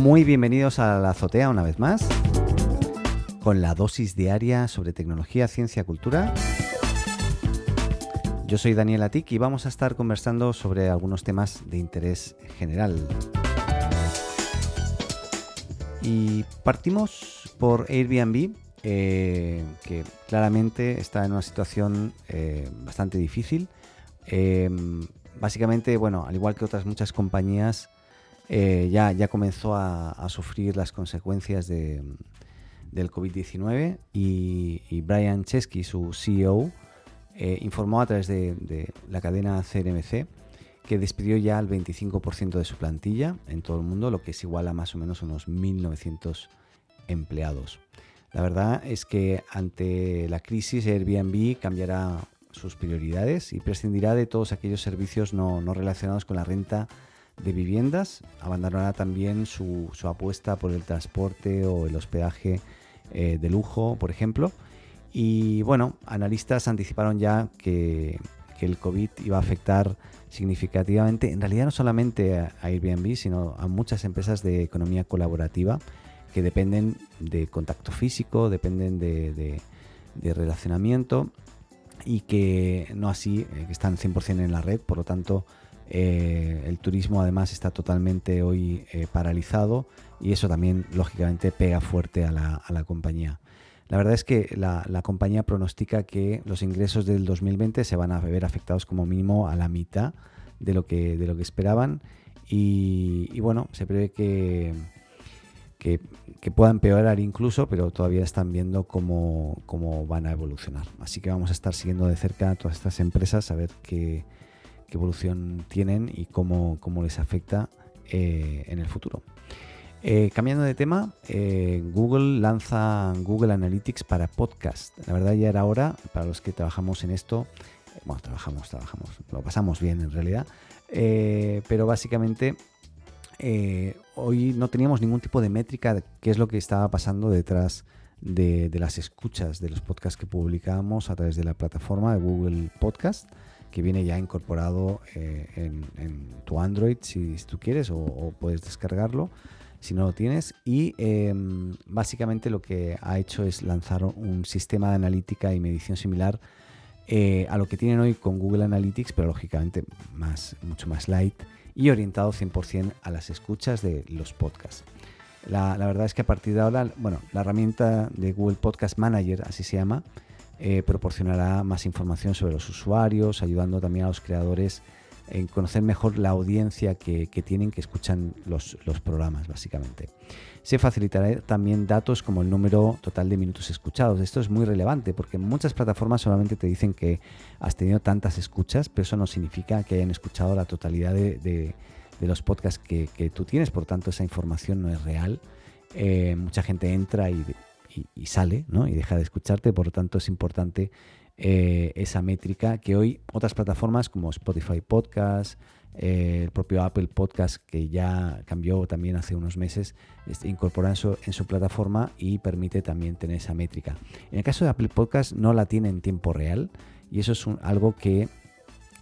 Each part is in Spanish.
Muy bienvenidos a la azotea una vez más, con la dosis diaria sobre tecnología, ciencia, cultura. Yo soy Daniel Atik y vamos a estar conversando sobre algunos temas de interés general. Y partimos por Airbnb, eh, que claramente está en una situación eh, bastante difícil. Eh, básicamente, bueno, al igual que otras muchas compañías, ya, ya comenzó a, sufrir las consecuencias del COVID-19 y, Brian Chesky, su CEO, informó a través de, la cadena CNMC que despidió ya el 25% de su plantilla en todo el mundo, lo que es igual a más o menos unos 1.900 empleados. La verdad es que ante la crisis Airbnb cambiará sus prioridades y prescindirá de todos aquellos servicios no, relacionados con la renta de viviendas. Abandonará también su, apuesta por el transporte o el hospedaje eh, de lujo, por ejemplo. Y bueno, analistas anticiparon ya que, que, el COVID iba a afectar significativamente, en realidad no solamente a Airbnb, sino a muchas empresas de economía colaborativa que dependen de contacto físico, dependen de, relacionamiento y que no así, eh, que están 100% en la red, por lo tanto eh, el turismo además está totalmente hoy eh, paralizado y eso también lógicamente pega fuerte a la, compañía. La verdad es que la, compañía pronostica que los ingresos del 2020 se van a ver afectados como mínimo a la mitad de lo que, de lo que esperaban y bueno, se prevé que que, pueda empeorar incluso, pero todavía están viendo cómo, van a evolucionar. Así que vamos a estar siguiendo de cerca todas estas empresas, a ver qué, evolución tienen y cómo, les afecta eh, en el futuro. Eh, cambiando de tema, eh, Google lanza Google Analytics para podcast. La verdad ya era hora, para los que trabajamos en esto, bueno, trabajamos, trabajamos, lo pasamos bien en realidad, pero básicamente hoy no teníamos ningún tipo de métrica de qué es lo que estaba pasando detrás de, las escuchas de los podcasts que publicamos a través de la plataforma de Google Podcast, que viene ya incorporado eh, en, tu Android si, tú quieres o, puedes descargarlo si no lo tienes. Y em, básicamente lo que ha hecho es lanzar un sistema de analítica y medición similar eh, a lo que tienen hoy con Google Analytics, pero lógicamente más, mucho más light y orientado 100% a las escuchas de los podcasts. La, verdad es que a partir de ahora, bueno, la herramienta de Google Podcast Manager, así se llama, eh, proporcionará más información sobre los usuarios, ayudando también a los creadores en conocer mejor la audiencia que, tienen, que escuchan los, programas, básicamente. Se facilitará también datos como el número total de minutos escuchados. Esto es muy relevante porque muchas plataformas solamente te dicen que has tenido tantas escuchas, pero eso no significa que hayan escuchado la totalidad de, los podcasts que, tú tienes. Por tanto, esa información no es real. Eh, mucha gente entra y, sale ¿no? y deja de escucharte. Por lo tanto, es importante eh, esa métrica que hoy otras plataformas como Spotify Podcast, eh, el propio Apple Podcast, que ya cambió también hace unos meses, este, incorpora en su, en su, plataforma y permite también tener esa métrica. En el caso de Apple Podcast no la tiene en tiempo real y eso es algo que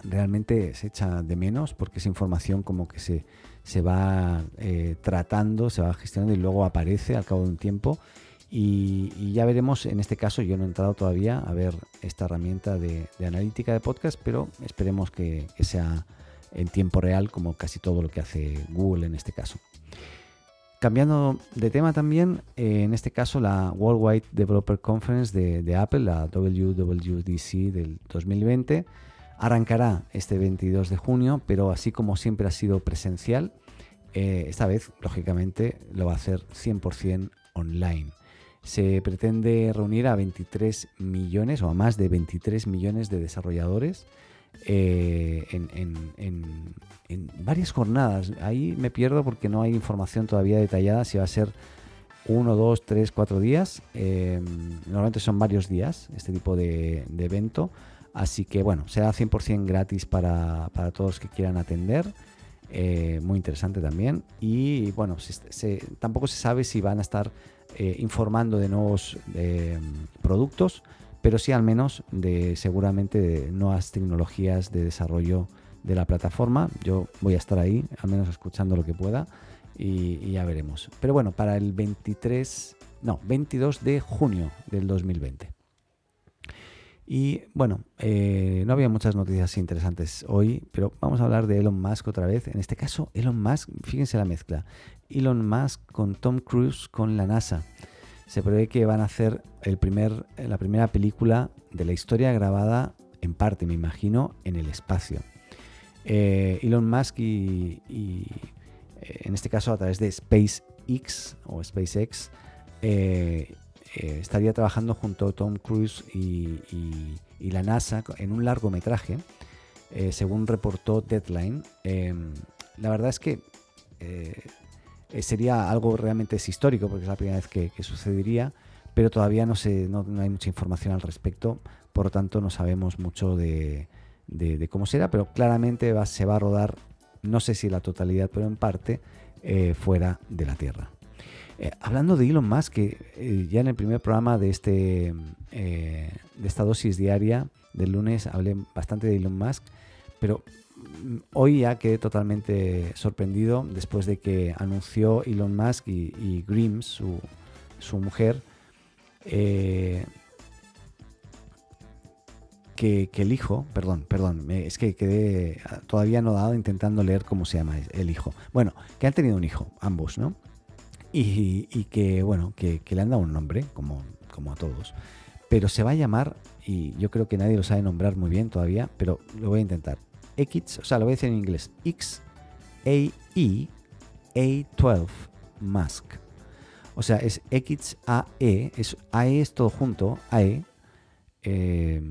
realmente se echa de menos porque esa información como que se, se va eh, tratando, se va gestionando y luego aparece al cabo de un tiempo. Y, ya veremos, en este caso yo no he entrado todavía a ver esta herramienta de, analítica de podcast, pero esperemos que sea en tiempo real, como casi todo lo que hace Google en este caso. Cambiando de tema también, eh, en este caso la Worldwide Developer Conference de, Apple, la WWDC del 2020, arrancará este 22 de junio, pero así como siempre ha sido presencial, eh, esta vez, lógicamente, lo va a hacer 100% online. Se pretende reunir a 23 millones o a más de 23 millones de desarrolladores eh, en, varias jornadas. Ahí me pierdo porque no hay información todavía detallada si va a ser uno, dos, tres, cuatro días. Em, normalmente son varios días este tipo de, evento. Así que bueno, será 100% gratis para, todos los que quieran atender. Eh, muy interesante también. Y bueno, tampoco se sabe si van a estar eh, informando de nuevos em, productos pero sí al menos de seguramente de nuevas tecnologías de desarrollo de la plataforma. Yo voy a estar ahí, al menos escuchando lo que pueda. y, ya veremos. Pero bueno, para el 23, no, 22 de junio del 2020. Y bueno, eh, no había muchas noticias interesantes hoy, pero vamos a hablar de Elon Musk otra vez. En este caso, Elon Musk, fíjense la mezcla. Elon Musk con Tom Cruise con la NASA. Se prevé que van a hacer el primer, la primera película de la historia grabada en parte, me imagino, en el espacio. Eh, Elon Musk y, eh, en este caso a través de SpaceX o SpaceX eh, estaría trabajando junto a Tom Cruise y, la NASA en un largometraje, según reportó Deadline. Em, la verdad es que sería algo realmente histórico porque es la primera vez que, sucedería, pero todavía no, no hay mucha información al respecto, por lo tanto no sabemos mucho de, cómo será, pero claramente se va a rodar, no sé si la totalidad, pero en parte, eh, fuera de la Tierra. Eh, hablando de Elon Musk, que eh, ya en el primer programa de, este, de esta dosis diaria del lunes hablé bastante de Elon Musk, pero mm, hoy ya quedé totalmente sorprendido después de que anunció Elon Musk y, y Grimm, su, su mujer, que, el hijo, perdón, perdón, es que quedé todavía no dado intentando leer cómo se llama el hijo. Bueno, que han tenido un hijo, ambos, ¿no? Y, que, bueno, que, le han dado un nombre, como, como a todos. Pero se va a llamar, y yo creo que nadie lo sabe nombrar muy bien todavía, pero lo voy a intentar. X, o sea, lo voy a decir en inglés. X A E A12 Mask. O sea, es X A E, es AE es todo junto, AE eh,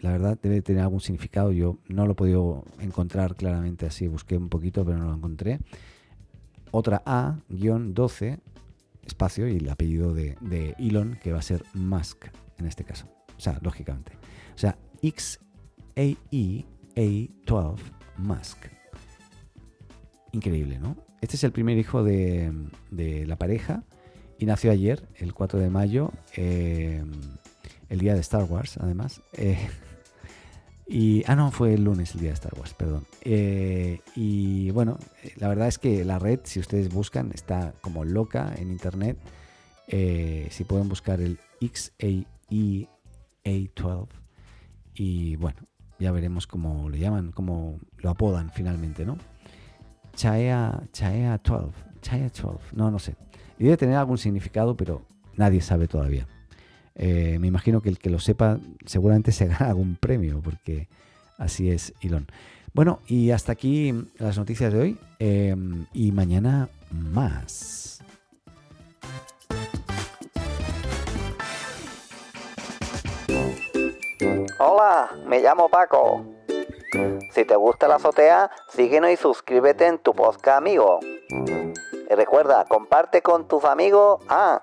la verdad debe tener algún significado. Yo no lo he podido encontrar claramente así, busqué un poquito, pero no lo encontré. Otra A, guion 12, espacio y el apellido de, Elon, que va a ser Musk en este caso. O sea, lógicamente. O sea, X A E A 12 Musk. Increíble, ¿no? Este es el primer hijo de, la pareja y nació ayer, el 4 de mayo. Eh, el día de Star Wars, además. Eh, y, ah, no, fue el lunes el día de Star Wars, perdón. Eh, y bueno, la verdad es que la red, si ustedes buscan, está como loca en internet. Eh, si pueden buscar el XAE A12. Y bueno, ya veremos cómo lo llaman, cómo lo apodan finalmente, ¿no? Chaea, Chaea 12. Chaea 12. No, no sé. Debe tener algún significado, pero nadie sabe todavía. Eh, me imagino que el que lo sepa seguramente se gana algún premio, porque así es Elon. Bueno, y hasta aquí las noticias de hoy. Em, y mañana más. Hola, me llamo Paco. Si te gusta la azotea, síguenos y suscríbete en tu podcast amigo. Y recuerda, comparte con tus amigos. Ah,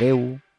Adeus.